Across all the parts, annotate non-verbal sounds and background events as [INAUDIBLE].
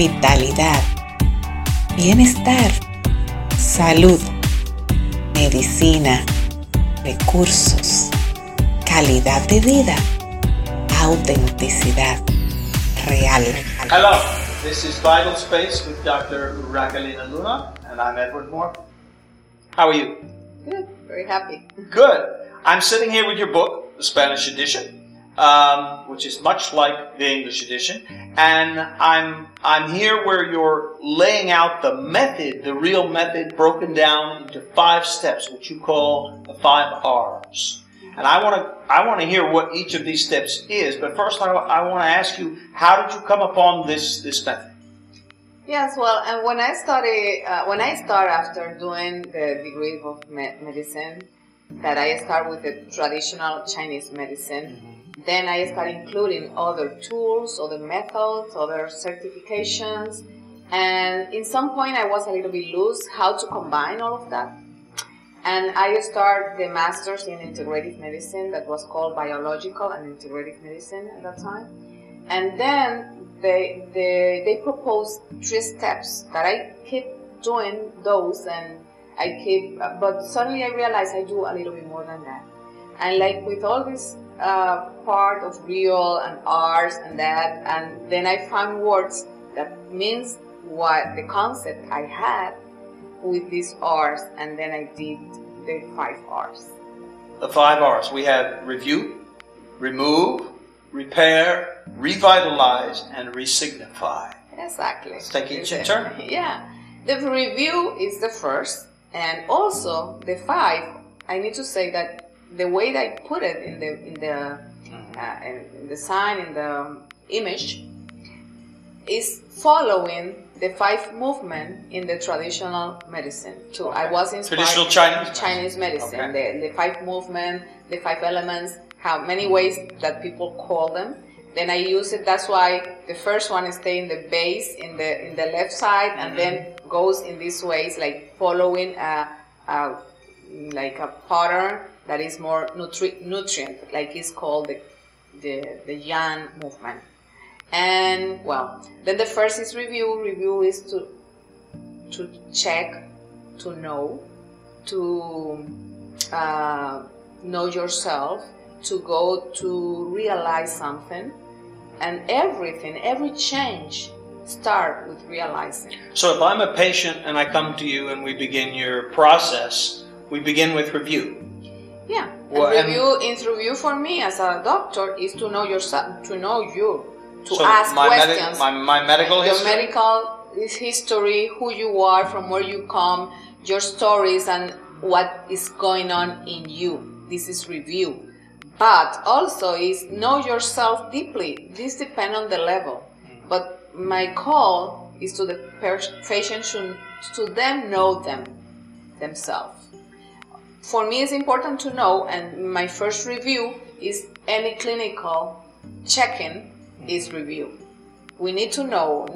vitalidad, bienestar, salud, medicina, recursos, calidad de vida, autenticidad real. Hello, this is Vital Space with Dr. Raquelina Luna, and I'm Edward Moore. How are you? Good, very happy. Good. I'm sitting here with your book, the Spanish edition, um, which is much like the English edition, and I'm I'm here where you're laying out the method, the real method, broken down into five steps, which you call the five R's. And I want to I want to hear what each of these steps is. But first, I, I want to ask you, how did you come upon this this method? Yes, well, and when I study, uh, when I start after doing the degree of medicine, that I start with the traditional Chinese medicine. Then I start including other tools, other methods, other certifications, and in some point I was a little bit loose how to combine all of that. And I start the masters in integrative medicine that was called biological and integrative medicine at that time. And then they they they proposed three steps that I keep doing those and I keep but suddenly I realized I do a little bit more than that. And like with all this uh, part of real and arts and that and then I found words that means what the concept I had with these R's, and then I did the five R's. The five R's. We have review, remove, repair, revitalize, and resignify. Exactly. Let's take each in turn. [LAUGHS] Yeah. The review is the first, and also the five. I need to say that the way that I put it in the in the uh, in, the sign in the image is following the five movement in the traditional medicine. So I was inspired Traditional Chinese Chinese medicine, Okay. the, the five movement, the five elements, how many ways that people call them. Then I use it. That's why the first one is staying the base in the in the left side, and then goes in these ways, like following a, a like a pattern that is more nutri- nutrient, like it's called the the the Yan movement. And well, then the first is review. Review is to to check, to know, to uh, know yourself, to go to realize something, and everything, every change, start with realizing. So if I'm a patient and I come to you and we begin your process, we begin with review. Yeah, Well, and and- review interview for me as a doctor is to know yourself, to know you, to so ask my, medi- questions. my, my medical your history. medical history, who you are, from where you come, your stories, and what is going on in you. This is review. But also is know yourself deeply. This depends on the level. Mm. But my call is to the patient to, to them know them themselves. For me, it's important to know, and my first review is any clinical checking is review. We need to know.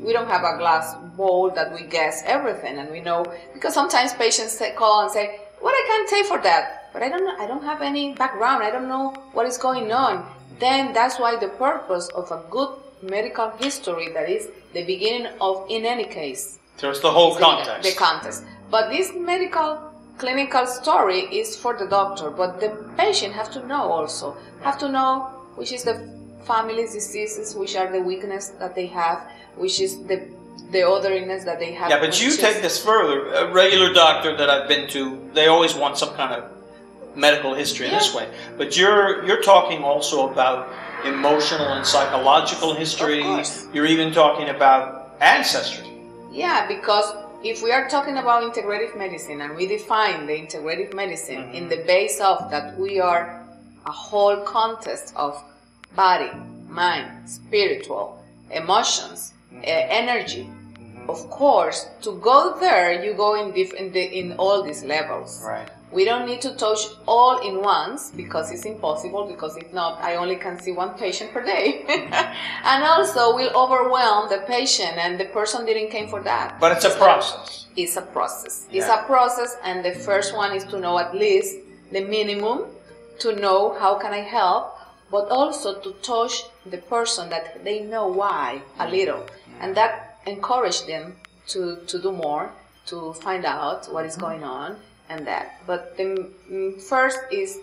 We don't have a glass bowl that we guess everything, and we know because sometimes patients call and say, "What I can't take for that?" But I don't know. I don't have any background. I don't know what is going on. Then that's why the purpose of a good medical history that is the beginning of in any case So it's the whole is the- context. The context. But this medical clinical story is for the doctor, but the patient have to know also. Have to know which is the family's diseases, which are the weakness that they have, which is the the other illness that they have. yeah, but you which take this further. A regular doctor that I've been to, they always want some kind of medical history in this way. But you're you're talking also about emotional and psychological history. You're even talking about ancestry. Yeah, because if we are talking about integrative medicine and we define the integrative medicine Mm-hmm. in the base of that we are a whole context of body, mind, spiritual, emotions, Mm-hmm. uh, energy. Of course, to go there, you go in different in all these levels. Right. We don't need to touch all in once because it's impossible. Because if not, I only can see one patient per day, [LAUGHS] and also we'll overwhelm the patient, and the person didn't came for that. But it's a process. It's a process. It's a process, and the first one is to know at least the minimum, to know how can I help, but also to touch the person that they know why a little. and that encouraged them to, to do more, to find out what is mm-hmm. going on, and that. But the mm, first is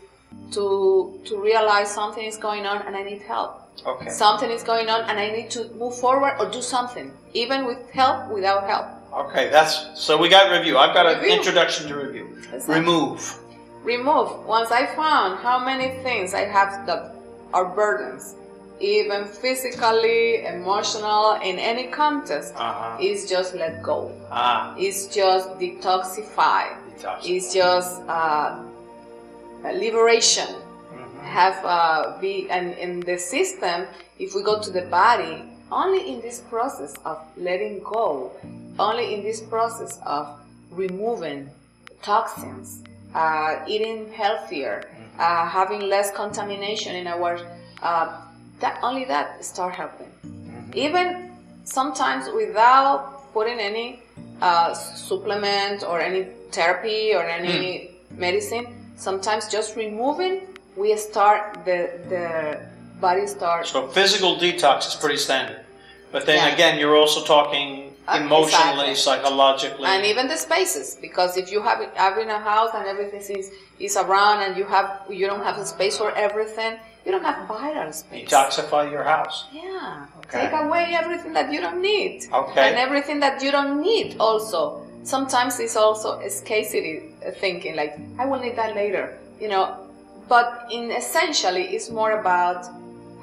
to to realize something is going on and I need help. Okay. Something is going on and I need to move forward or do something, even with help, without help. Okay, that's so we got review. I've got an Review. introduction to review. Exactly. Remove. remove. Once I found how many things I have that are burdens, even physically, emotional, in any context, Uh-huh. is just let go. Ah, It's just detoxify. It's just uh, a liberation. Mhm. Have uh, be and in the system. If we go to the body, only in this process of letting go, only in this process of removing toxins, uh, eating healthier, uh, having less contamination in our uh, that only that start helping. Even sometimes without putting any uh, supplement or any therapy or any medicine, sometimes just removing, we start the the body starts So physical detox is pretty standard. But then Yeah. again, you're also talking Uh, emotionally, exactly. psychologically. and even the spaces because if you have in a house and everything is, is around and you have you don't have a space for everything you don't have vital space detoxify your house. yeah Okay. take away everything that you don't need Okay. and everything that you don't need also sometimes it's also a scarcity thinking like i will need that later you know but in essentially it's more about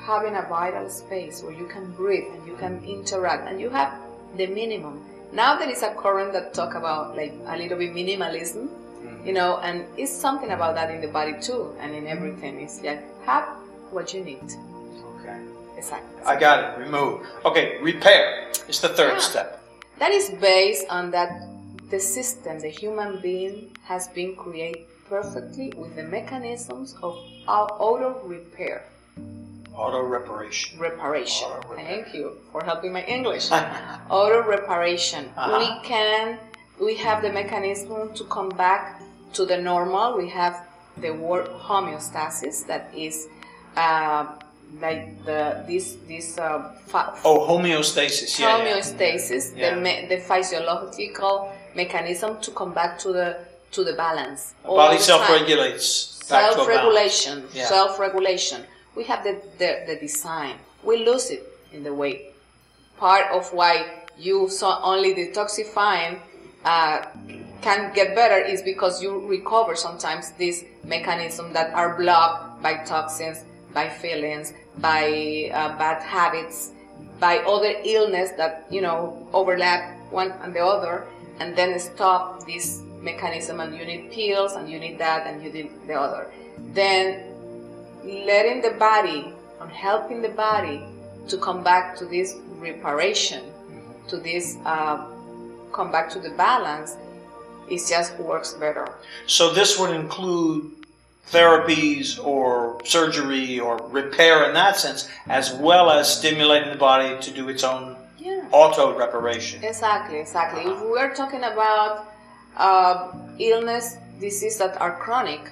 having a vital space where you can breathe and you can interact and you have the minimum now there is a current that talk about like a little bit minimalism mm-hmm. you know and it's something about that in the body too and in everything it's like have what you need Okay. exactly I got it. Remove. Okay, repair It's the third Yeah. step. That is based on that the system, the human being, has been created perfectly with the mechanisms of auto repair, Auto reparation. reparation. Auto repair. Thank you for helping my English. [LAUGHS] auto reparation. Uh-huh. We can, we have the mechanism to come back to the normal. We have the word homeostasis, that is uh, like the this this uh, Oh, homeostasis. Yeah, yeah. homeostasis, Yeah. the, me- the physiological mechanism to come back to the to the balance. The body self-regulates. Self-regulation, Yeah. self-regulation. We have the, the the design. We lose it in the way. Part of why you saw only detoxifying uh, can get better is because you recover sometimes these mechanisms that are blocked by toxins, by feelings, by uh, bad habits, by other illness that you know overlap one and the other, and then stop this mechanism. And you need pills, and you need that, and you need the other. Then letting the body and helping the body to come back to this reparation, to this uh, come back to the balance, it just works better. So this would include therapies or surgery or repair in that sense, as well as stimulating the body to do its own Yeah. auto reparation. Exactly, exactly. If we are talking about uh, illness, disease that are chronic,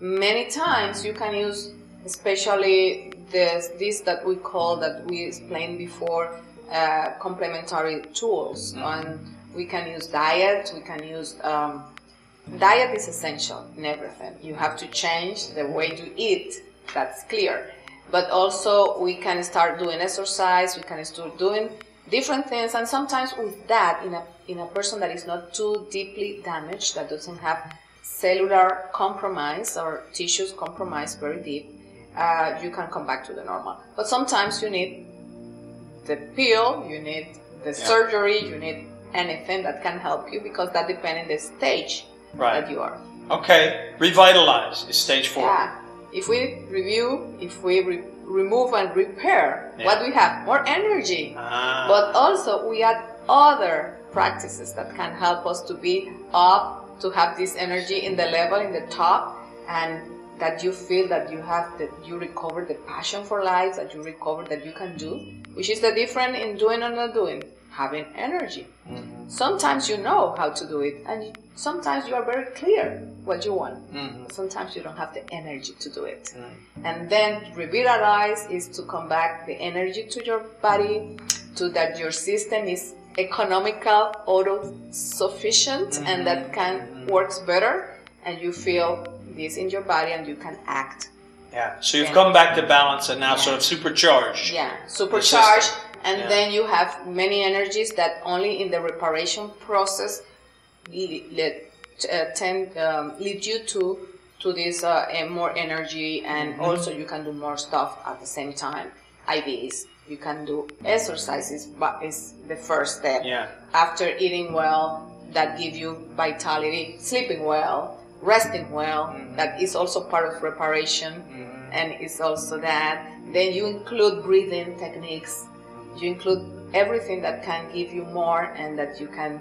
many times you can use, especially this this that we call that we explained before, uh, complementary tools, and we can use diet. We can use um, diet is essential in everything. You have to change the way you eat. That's clear. But also we can start doing exercise. We can start doing different things, and sometimes with that, in a in a person that is not too deeply damaged, that doesn't have cellular compromise or tissues compromised very deep, uh, you can come back to the normal. But sometimes you need the pill, you need the surgery, you need anything that can help you because that depends on the stage Right. that you are. Okay, revitalize is stage four. Yeah. If we review, if we re- remove and repair, Yeah. what we have? More energy. Ah, But also we add other practices that can help us to be up, to have this energy in the level, in the top, and that you feel that you have that you recover the passion for life, that you recover that you can do, which is the difference in doing or not doing, having energy. Sometimes you know how to do it, and sometimes you are very clear what you want. Mhm. Sometimes you don't have the energy to do it. Mm. And then revitalize is to come back the energy to your body, to that your system is economical, auto sufficient, and that can works better, and you feel this in your body, and you can act. Yeah. So you've come back to balance and now Yeah. sort of supercharged. Yeah, supercharged. And Yeah. then you have many energies that only in the reparation process lead, uh, tend um, lead you to to this uh, more energy, and Mm-hmm. also you can do more stuff at the same time. IVs, you can do exercises, but is the first step. Yeah. After eating well, that give you vitality. Sleeping well, resting well, Mm-hmm. that is also part of reparation, and it's also that. Then you include breathing techniques. You include everything that can give you more, and that you can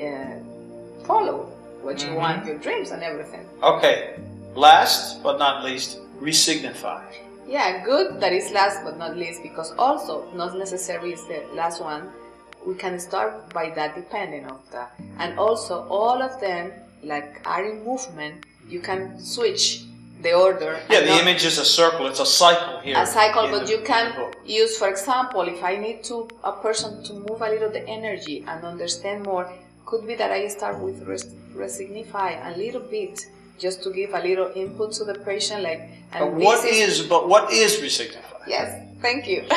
uh, follow what you Mm-hmm. want, your dreams, and everything. Okay. Last but not least, resignify. Yeah, good that is last but not least because also not necessarily is the last one. We can start by that depending of that. And also all of them, like are in movement, you can switch the order. Yeah, the image is a circle. It's a cycle here. a cycle, but you can use, for example, if I need to a person to move a little the energy and understand more, could be that I start with res- resignify a little bit, just to give a little input to the patient, like. But And what this is but what is resignify? Yes, thank you. [LAUGHS]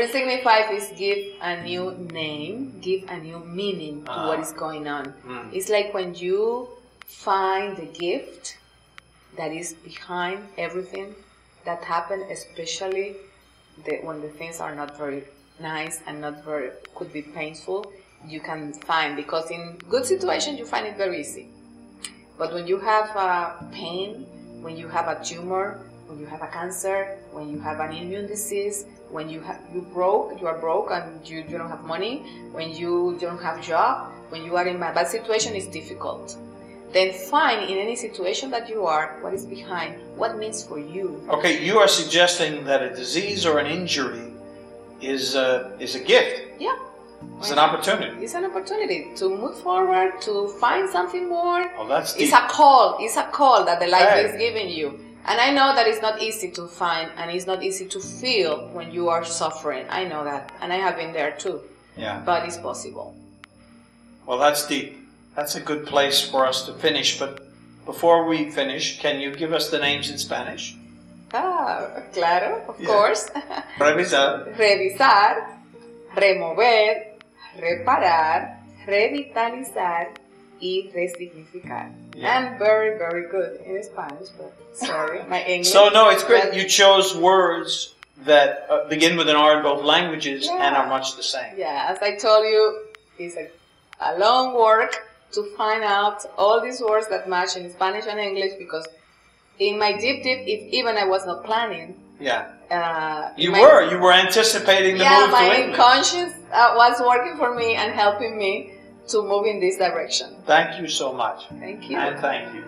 Resignify is give a new name, give a new meaning to what Ah. is going on. Mm. It's like when you find the gift that is behind everything that happened, especially the, when the things are not very nice and not very could be painful. You can find because in good situations you find it very easy. But when you have uh, pain, when you have a tumor, when you have a cancer, when you have an immune disease, when you you broke, you are broke and you, you don't have money, when you don't have job, when you are in a bad situation, it's difficult. Then find in any situation that you are what is behind, what means for you. Okay, you are suggesting that a disease or an injury is a, is a gift. Yeah. It's an opportunity. It's an opportunity to move forward, to find something more. Oh, that's deep. It's a call. It's a call that the life Hey. is giving you. And I know that it's not easy to find and it's not easy to feel when you are suffering. I know that. And I have been there too. yeah. But it's possible. Well, that's deep. That's a good place for us to finish. But before we finish, can you give us the names in Spanish? Ah, claro, of Yeah. course. [LAUGHS] Revisar. Revisar, remover, reparar, revitalizar y resignificar. Yeah. I'm very, very good in Spanish, but sorry, my [LAUGHS] English. So, no, it's great. You chose words that uh, begin with an R in both languages and are much the same. Yeah, as I told you, it's a, a long work to find out all these words that match in Spanish and English because in my deep deep, if even I was not planning, Yeah. uh, You my- were. You were anticipating the yeah, move to my English. conscience uh, was working for me and helping me to move in this direction. Thank you so much. Thank you. And thank you.